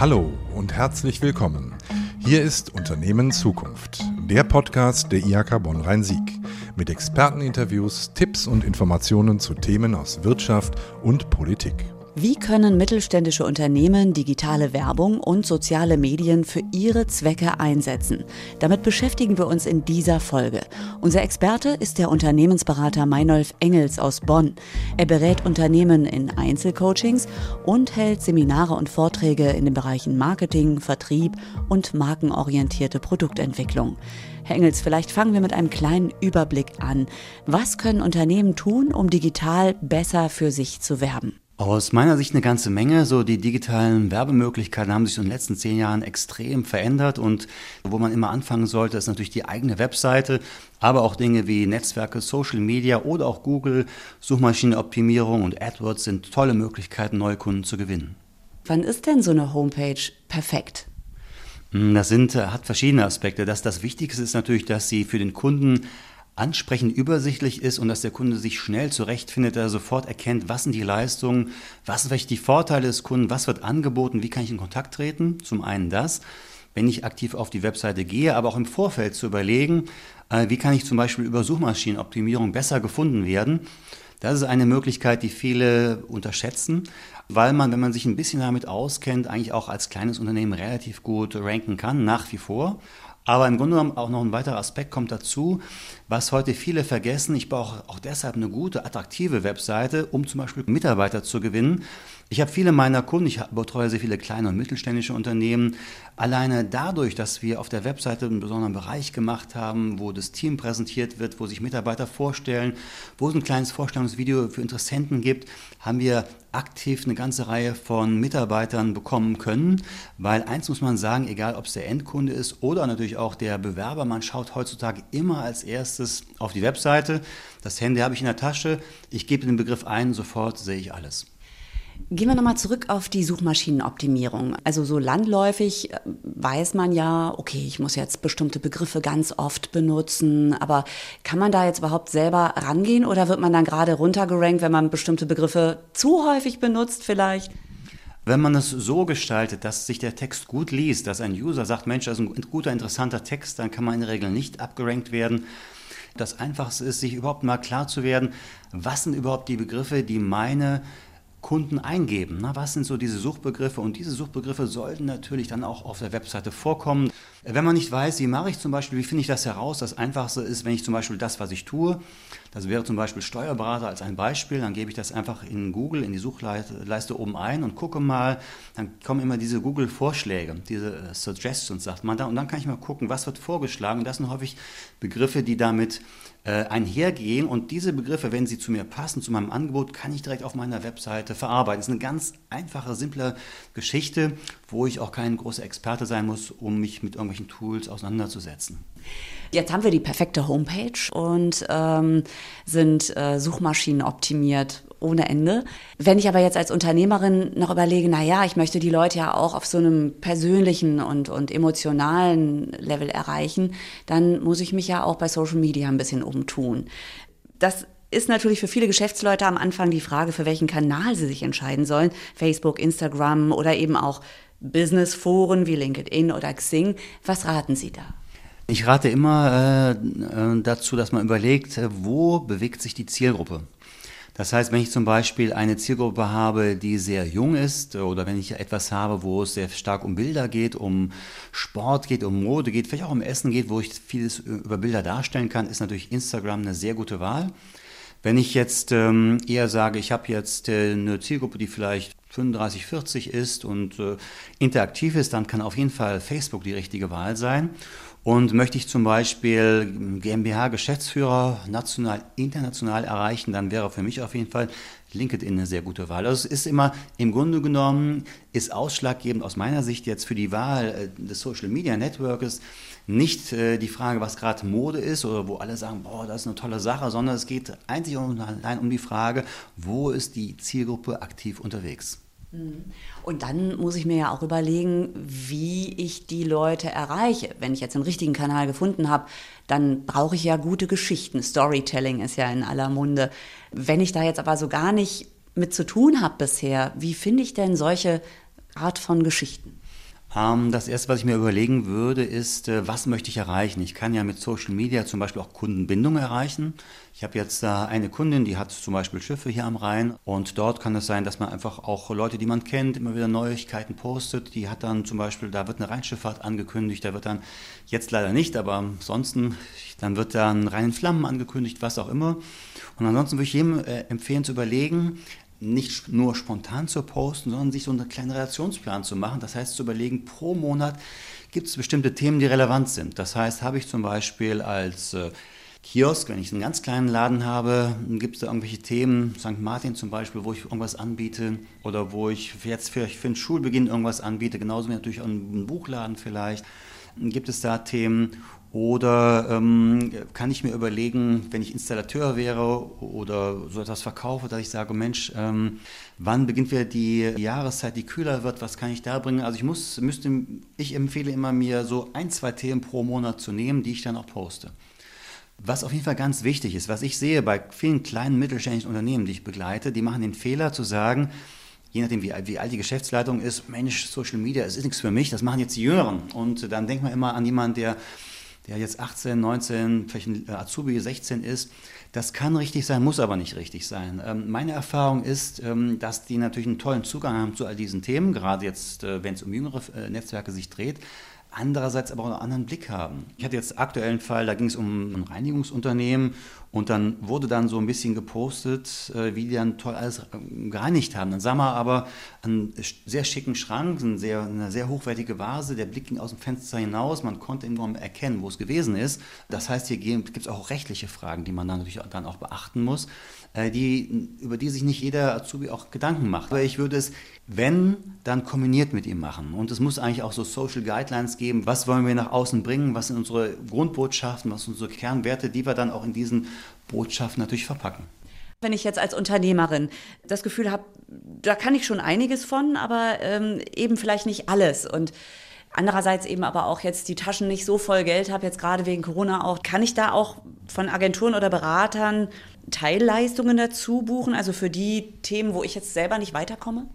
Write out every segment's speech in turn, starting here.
Hallo und herzlich willkommen. Hier ist Unternehmen Zukunft, der Podcast der IHK Bonn-Rhein-Sieg mit Experteninterviews, Tipps und Informationen zu Themen aus Wirtschaft und Politik. Wie können mittelständische Unternehmen digitale Werbung und soziale Medien für ihre Zwecke einsetzen? Damit beschäftigen wir uns in dieser Folge. Unser Experte ist der Unternehmensberater Meinolf Engels aus Bonn. Er berät Unternehmen in Einzelcoachings und hält Seminare und Vorträge in den Bereichen Marketing, Vertrieb und markenorientierte Produktentwicklung. Herr Engels, vielleicht fangen wir mit einem kleinen Überblick an. Was können Unternehmen tun, um digital besser für sich zu werben? Aus meiner Sicht eine ganze Menge. So die digitalen Werbemöglichkeiten haben sich in den letzten zehn Jahren extrem verändert und wo man immer anfangen sollte, ist natürlich die eigene Webseite, aber auch Dinge wie Netzwerke, Social Media oder auch Google, Suchmaschinenoptimierung und AdWords sind tolle Möglichkeiten, neue Kunden zu gewinnen. Wann ist denn so eine Homepage perfekt? Hm, das sind, äh, hat verschiedene Aspekte. Das, das Wichtigste ist natürlich, dass sie für den Kunden ansprechend übersichtlich ist und dass der Kunde sich schnell zurechtfindet, er sofort erkennt, was sind die Leistungen, was sind vielleicht die Vorteile des Kunden, was wird angeboten, wie kann ich in Kontakt treten. Zum einen das, wenn ich aktiv auf die Webseite gehe, aber auch im Vorfeld zu überlegen, äh, wie kann ich zum Beispiel über Suchmaschinenoptimierung besser gefunden werden. Das ist eine Möglichkeit, die viele unterschätzen, weil man, wenn man sich ein bisschen damit auskennt, eigentlich auch als kleines Unternehmen relativ gut ranken kann, nach wie vor. Aber im Grunde genommen auch noch ein weiterer Aspekt kommt dazu, was heute viele vergessen. Ich brauche auch deshalb eine gute, attraktive Webseite, um zum Beispiel Mitarbeiter zu gewinnen. Ich habe viele meiner Kunden, ich betreue sehr viele kleine und mittelständische Unternehmen. Alleine dadurch, dass wir auf der Webseite einen besonderen Bereich gemacht haben, wo das Team präsentiert wird, wo sich Mitarbeiter vorstellen, wo es ein kleines Vorstellungsvideo für Interessenten gibt, haben wir aktiv eine ganze Reihe von Mitarbeitern bekommen können. Weil eins muss man sagen, egal ob es der Endkunde ist oder natürlich auch der Bewerber, man schaut heutzutage immer als erstes auf die Webseite. Das Handy habe ich in der Tasche, ich gebe den Begriff ein, sofort sehe ich alles. Gehen wir nochmal zurück auf die Suchmaschinenoptimierung. Also so landläufig äh, weiß man ja, okay, ich muss jetzt bestimmte Begriffe ganz oft benutzen, aber kann man da jetzt überhaupt selber rangehen oder wird man dann gerade runtergerankt, wenn man bestimmte Begriffe zu häufig benutzt vielleicht? Wenn man es so gestaltet, dass sich der Text gut liest, dass ein User sagt, Mensch, das ist ein guter, interessanter Text, dann kann man in der Regel nicht abgerankt werden. Das Einfachste ist, sich überhaupt mal klar zu werden, was sind überhaupt die Begriffe, die meine Kunden eingeben. Na, was sind so diese Suchbegriffe? Und diese Suchbegriffe sollten natürlich dann auch auf der Webseite vorkommen. Wenn man nicht weiß, wie mache ich zum Beispiel, wie finde ich das heraus? Das Einfachste ist, wenn ich zum Beispiel das, was ich tue, das wäre zum Beispiel Steuerberater als ein Beispiel, dann gebe ich das einfach in Google, in die Suchleiste oben ein und gucke mal, dann kommen immer diese Google-Vorschläge, diese äh, Suggestions, sagt man da, und dann kann ich mal gucken, was wird vorgeschlagen. Das sind häufig Begriffe, die damit äh, einhergehen und diese Begriffe, wenn sie zu mir passen, zu meinem Angebot, kann ich direkt auf meiner Webseite verarbeiten. Das ist eine ganz einfache, simple Geschichte, wo ich auch kein großer Experte sein muss, um mich mit irgendwelchen Tools auseinanderzusetzen. Jetzt haben wir die perfekte Homepage und ähm, sind äh, Suchmaschinen optimiert ohne Ende. Wenn ich aber jetzt als Unternehmerin noch überlege, na ja, ich möchte die Leute ja auch auf so einem persönlichen und, und emotionalen Level erreichen, dann muss ich mich ja auch bei Social Media ein bisschen umtun. Das ist natürlich für viele Geschäftsleute am Anfang die Frage, für welchen Kanal sie sich entscheiden sollen. Facebook, Instagram oder eben auch Businessforen wie LinkedIn oder Xing. Was raten Sie da? Ich rate immer äh, äh dazu, dass man überlegt, äh, wo bewegt sich die Zielgruppe. Das heißt, wenn ich zum Beispiel eine Zielgruppe habe, die sehr jung ist, oder wenn ich etwas habe, wo es sehr stark um Bilder geht, um Sport geht, um Mode geht, vielleicht auch um Essen geht, wo ich vieles über Bilder darstellen kann, ist natürlich Instagram eine sehr gute Wahl. Wenn ich jetzt ähm, eher sage, ich habe jetzt äh, eine Zielgruppe, die vielleicht 35, 40 ist und äh, interaktiv ist, dann kann auf jeden Fall Facebook die richtige Wahl sein. Und möchte ich zum Beispiel GmbH-Geschäftsführer national, international erreichen, dann wäre für mich auf jeden Fall LinkedIn eine sehr gute Wahl. Also es ist immer, im Grunde genommen, ist ausschlaggebend aus meiner Sicht jetzt für die Wahl äh, des Social Media Networks nicht äh, die Frage, was gerade Mode ist oder wo alle sagen, boah, das ist eine tolle Sache, sondern es geht einzig und allein um die Frage, wo ist die Zielgruppe aktiv unterwegs. Mhm. Und dann muss ich mir ja auch überlegen, wie ich die Leute erreiche. Wenn ich jetzt den richtigen Kanal gefunden habe, dann brauche ich ja gute Geschichten. Storytelling ist ja in aller Munde. Wenn ich da jetzt aber so gar nicht mit zu tun habe bisher, wie finde ich denn solche Art von Geschichten? Ähm, das erste, was ich mir überlegen würde, ist, äh, was möchte ich erreichen? Ich kann ja mit Social Media zum Beispiel auch Kundenbindung erreichen. Ich habe jetzt da eine Kundin, die hat zum Beispiel Schiffe hier am Rhein und dort kann es sein, dass man einfach auch Leute, die man kennt, immer wieder Neuigkeiten postet. Die hat dann zum Beispiel, da wird eine Rheinschifffahrt angekündigt, da wird dann, jetzt leider nicht, aber ansonsten, dann wird dann Rhein in Flammen angekündigt, was auch immer. Und ansonsten würde ich jedem äh, empfehlen zu überlegen, nicht nur spontan zu posten, sondern sich so einen kleinen Relationsplan zu machen. Das heißt, zu überlegen, pro Monat gibt es bestimmte Themen, die relevant sind. Das heißt, habe ich zum Beispiel als äh, Kiosk, wenn ich einen ganz kleinen Laden habe, gibt es da irgendwelche Themen, St. Martin zum Beispiel, wo ich irgendwas anbiete oder wo ich jetzt für, für den Schulbeginn irgendwas anbiete, genauso wie natürlich auch einen Buchladen vielleicht. Gibt es da Themen oder ähm, kann ich mir überlegen, wenn ich Installateur wäre oder so etwas verkaufe, dass ich sage, Mensch, ähm, wann beginnt wieder die Jahreszeit, die kühler wird, was kann ich da bringen? Also ich muss, müsste, ich empfehle immer mir so ein, zwei Themen pro Monat zu nehmen, die ich dann auch poste. Was auf jeden Fall ganz wichtig ist, was ich sehe bei vielen kleinen mittelständischen Unternehmen, die ich begleite, die machen den Fehler zu sagen, je nachdem, wie, wie alt die Geschäftsleitung ist, Mensch, Social Media, es ist nichts für mich, das machen jetzt die Jüngeren. Und dann denkt man immer an jemanden, der der jetzt 18, 19, vielleicht ein äh, Azubi 16 ist, das kann richtig sein, muss aber nicht richtig sein. Ähm, meine Erfahrung ist, ähm, dass die natürlich einen tollen Zugang haben zu all diesen Themen, gerade jetzt, äh, wenn es um jüngere äh, Netzwerke sich dreht andererseits aber auch einen anderen Blick haben. Ich hatte jetzt aktuellen Fall, da ging es um ein Reinigungsunternehmen und dann wurde dann so ein bisschen gepostet, äh, wie die dann toll alles ähm, gereinigt haben. Dann sah man aber einen sehr schicken Schrank, eine sehr, eine sehr hochwertige Vase, der Blick ging aus dem Fenster hinaus, man konnte irgendwann erkennen, wo es gewesen ist. Das heißt, hier gibt es auch rechtliche Fragen, die man dann natürlich dann auch beachten muss. Äh, die, über die sich nicht jeder Azubi auch Gedanken macht. Aber ich würde es, wenn, dann kombiniert mit ihm machen. Und es muss eigentlich auch so Social Guidelines geben, was wollen wir nach außen bringen, was sind unsere Grundbotschaften, was sind unsere Kernwerte, die wir dann auch in diesen Botschaften natürlich verpacken. Wenn ich jetzt als Unternehmerin das Gefühl habe, da kann ich schon einiges von, aber ähm, eben vielleicht nicht alles. Und Andererseits eben aber auch jetzt die Taschen nicht so voll Geld habe, jetzt gerade wegen Corona auch. Kann ich da auch von Agenturen oder Beratern Teilleistungen dazu buchen, also für die Themen, wo ich jetzt selber nicht weiterkomme?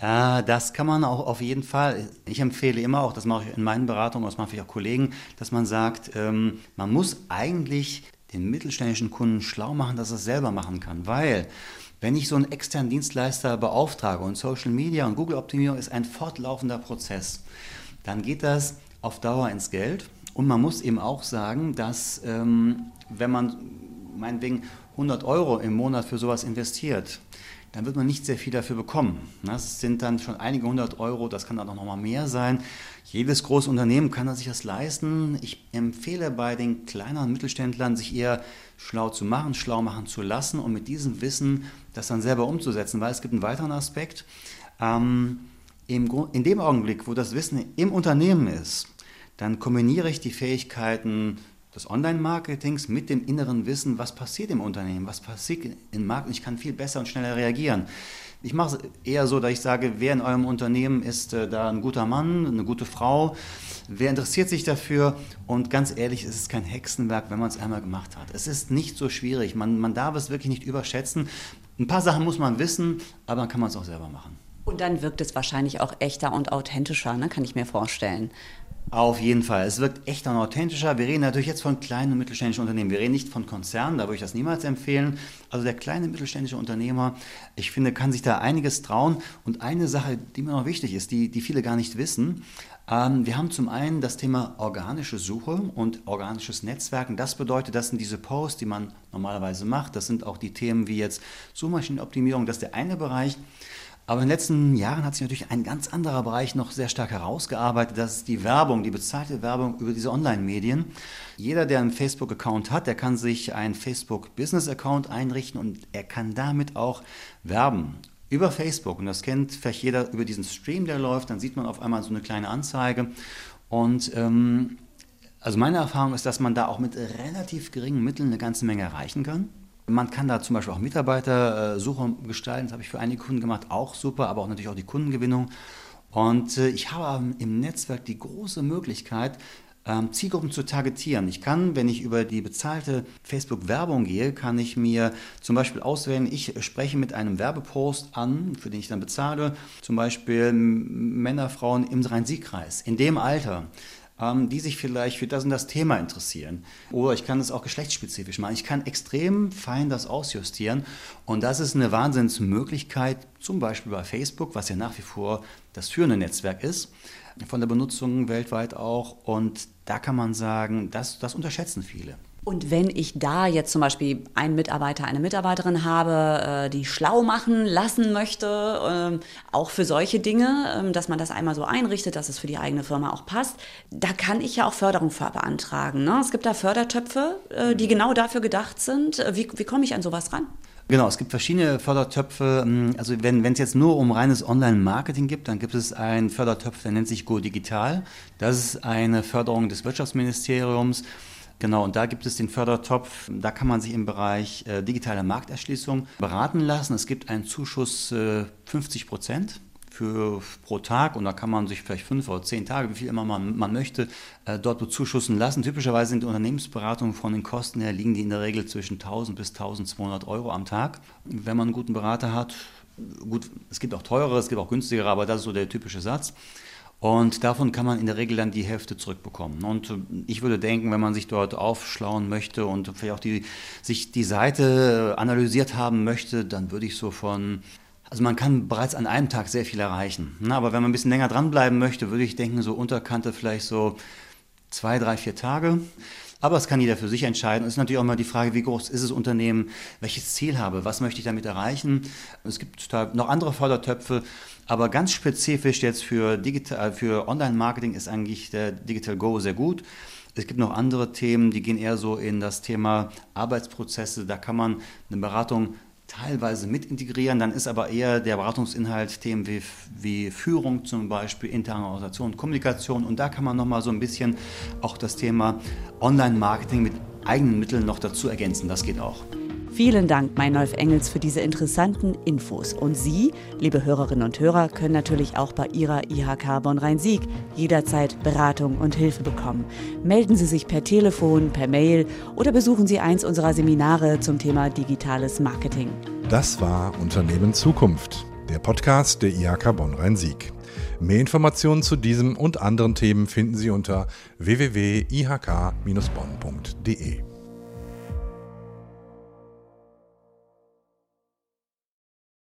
Äh, das kann man auch auf jeden Fall. Ich empfehle immer auch, das mache ich in meinen Beratungen, das mache ich auch Kollegen, dass man sagt, ähm, man muss eigentlich den mittelständischen Kunden schlau machen, dass er es selber machen kann. Weil, wenn ich so einen externen Dienstleister beauftrage und Social Media und Google-Optimierung ist ein fortlaufender Prozess, dann geht das auf Dauer ins Geld. Und man muss eben auch sagen, dass ähm, wenn man meinetwegen 100 Euro im Monat für sowas investiert, dann wird man nicht sehr viel dafür bekommen. Das sind dann schon einige hundert Euro, das kann dann auch noch mal mehr sein. Jedes große Unternehmen kann sich das leisten. Ich empfehle bei den kleineren Mittelständlern, sich eher schlau zu machen, schlau machen zu lassen und mit diesem Wissen das dann selber umzusetzen, weil es gibt einen weiteren Aspekt. Ähm, in dem Augenblick, wo das Wissen im Unternehmen ist, dann kombiniere ich die Fähigkeiten des Online-Marketings mit dem inneren Wissen, was passiert im Unternehmen, was passiert im Markt und ich kann viel besser und schneller reagieren. Ich mache es eher so, dass ich sage, wer in eurem Unternehmen ist äh, da ein guter Mann, eine gute Frau, wer interessiert sich dafür und ganz ehrlich, es ist kein Hexenwerk, wenn man es einmal gemacht hat. Es ist nicht so schwierig, man, man darf es wirklich nicht überschätzen. Ein paar Sachen muss man wissen, aber dann kann man es auch selber machen. Und dann wirkt es wahrscheinlich auch echter und authentischer, ne? kann ich mir vorstellen. Auf jeden Fall. Es wirkt echter und authentischer. Wir reden natürlich jetzt von kleinen und mittelständischen Unternehmen. Wir reden nicht von Konzernen, da würde ich das niemals empfehlen. Also der kleine mittelständische Unternehmer, ich finde, kann sich da einiges trauen. Und eine Sache, die mir noch wichtig ist, die, die viele gar nicht wissen, ähm, wir haben zum einen das Thema organische Suche und organisches Netzwerken. Das bedeutet, das sind diese Posts, die man normalerweise macht. Das sind auch die Themen wie jetzt Suchmaschinenoptimierung. Das ist der eine Bereich. Aber in den letzten Jahren hat sich natürlich ein ganz anderer Bereich noch sehr stark herausgearbeitet. Das ist die Werbung, die bezahlte Werbung über diese Online-Medien. Jeder, der einen Facebook-Account hat, der kann sich einen Facebook-Business-Account einrichten und er kann damit auch werben. Über Facebook. Und das kennt vielleicht jeder über diesen Stream, der läuft. Dann sieht man auf einmal so eine kleine Anzeige. Und ähm, also meine Erfahrung ist, dass man da auch mit relativ geringen Mitteln eine ganze Menge erreichen kann. Man kann da zum Beispiel auch Mitarbeitersuche gestalten, das habe ich für einige Kunden gemacht, auch super, aber auch natürlich auch die Kundengewinnung. Und äh, ich habe im Netzwerk die große Möglichkeit, ähm, Zielgruppen zu targetieren. Ich kann, wenn ich über die bezahlte Facebook-Werbung gehe, kann ich mir zum Beispiel auswählen, ich spreche mit einem Werbepost an, für den ich dann bezahle, zum Beispiel Männer, Frauen im Rhein-Sieg-Kreis, in dem Alter die sich vielleicht für das und das Thema interessieren. Oder ich kann es auch geschlechtsspezifisch machen. Ich kann extrem fein das ausjustieren. Und das ist eine Wahnsinnsmöglichkeit, zum Beispiel bei Facebook, was ja nach wie vor das führende Netzwerk ist, von der Benutzung weltweit auch. Und da kann man sagen, das, das unterschätzen viele. Und wenn ich da jetzt zum Beispiel einen Mitarbeiter, eine Mitarbeiterin habe, äh, die schlau machen lassen möchte, ähm, auch für solche Dinge, ähm, dass man das einmal so einrichtet, dass es für die eigene Firma auch passt, da kann ich ja auch Förderung für beantragen. Ne? Es gibt da Fördertöpfe, äh, die genau dafür gedacht sind. Äh, wie, wie komme ich an sowas ran? Genau, es gibt verschiedene Fördertöpfe. Ähm, also wenn es jetzt nur um reines Online-Marketing gibt, dann gibt es einen Fördertopf, der nennt sich Go Digital. Das ist eine Förderung des Wirtschaftsministeriums. Genau, und da gibt es den Fördertopf. Da kann man sich im Bereich äh, digitale Markterschließung beraten lassen. Es gibt einen Zuschuss äh, 50 Prozent pro Tag und da kann man sich vielleicht fünf oder zehn Tage, wie viel immer man, man möchte, äh, dort bezuschussen lassen. Typischerweise sind Unternehmensberatungen von den Kosten her liegen die in der Regel zwischen 1000 bis 1200 Euro am Tag. Wenn man einen guten Berater hat, gut, es gibt auch teurere, es gibt auch günstigere, aber das ist so der typische Satz. Und davon kann man in der Regel dann die Hälfte zurückbekommen. Und äh, ich würde denken, wenn man sich dort aufschlauen möchte und vielleicht auch die, sich die Seite analysiert haben möchte, dann würde ich so von also man kann bereits an einem Tag sehr viel erreichen. Aber wenn man ein bisschen länger dranbleiben möchte, würde ich denken, so Unterkante vielleicht so zwei, drei, vier Tage. Aber das kann jeder für sich entscheiden. Es ist natürlich auch immer die Frage, wie groß ist das Unternehmen, welches Ziel habe, was möchte ich damit erreichen. Es gibt noch andere Fördertöpfe, aber ganz spezifisch jetzt für, Digital, für Online-Marketing ist eigentlich der Digital Go sehr gut. Es gibt noch andere Themen, die gehen eher so in das Thema Arbeitsprozesse. Da kann man eine Beratung teilweise mit integrieren. Dann ist aber eher der Beratungsinhalt Themen wie, wie Führung zum Beispiel, interne Organisation, Kommunikation. Und da kann man nochmal so ein bisschen auch das Thema Online-Marketing mit eigenen Mitteln noch dazu ergänzen. Das geht auch. Vielen Dank, Meinolf Engels, für diese interessanten Infos. Und Sie, liebe Hörerinnen und Hörer, können natürlich auch bei Ihrer IHK Bonn-Rhein-Sieg jederzeit Beratung und Hilfe bekommen. Melden Sie sich per Telefon, per Mail oder besuchen Sie eins unserer Seminare zum Thema digitales Marketing. Das war Unternehmen Zukunft, der Podcast der IHK Bonn-Rhein-Sieg. Mehr Informationen zu diesem und anderen Themen finden Sie unter www.ihk-bonn.de.